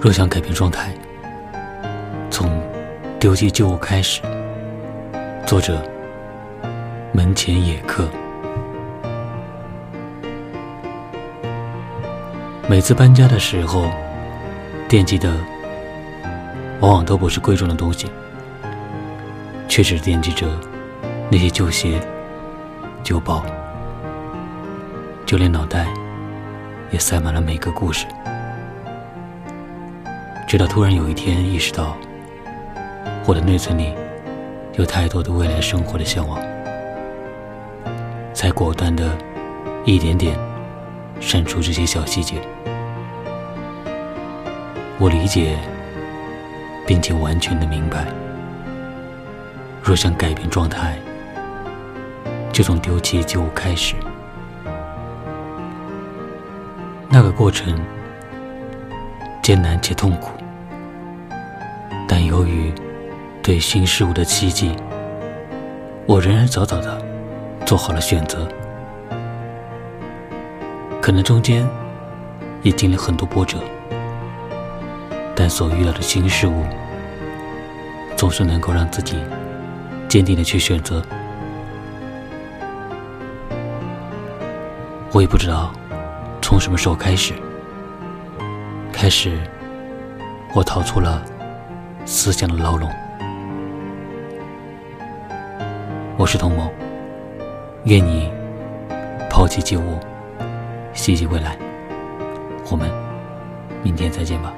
若想改变状态，从丢弃旧物开始。作者：门前野客。每次搬家的时候，惦记的往往都不是贵重的东西，却只惦记着那些旧鞋、旧包，就连脑袋也塞满了每个故事。直到突然有一天意识到，我的内存里有太多的未来生活的向往，才果断的一点点删除这些小细节。我理解，并且完全的明白，若想改变状态，就从丢弃旧物开始。那个过程艰难且痛苦。由于对新事物的期冀，我仍然早早的做好了选择。可能中间也经历很多波折，但所遇到的新事物，总是能够让自己坚定的去选择。我也不知道从什么时候开始，开始我逃出了。思想的牢笼。我是童某，愿你抛弃旧物，希冀未来。我们明天再见吧。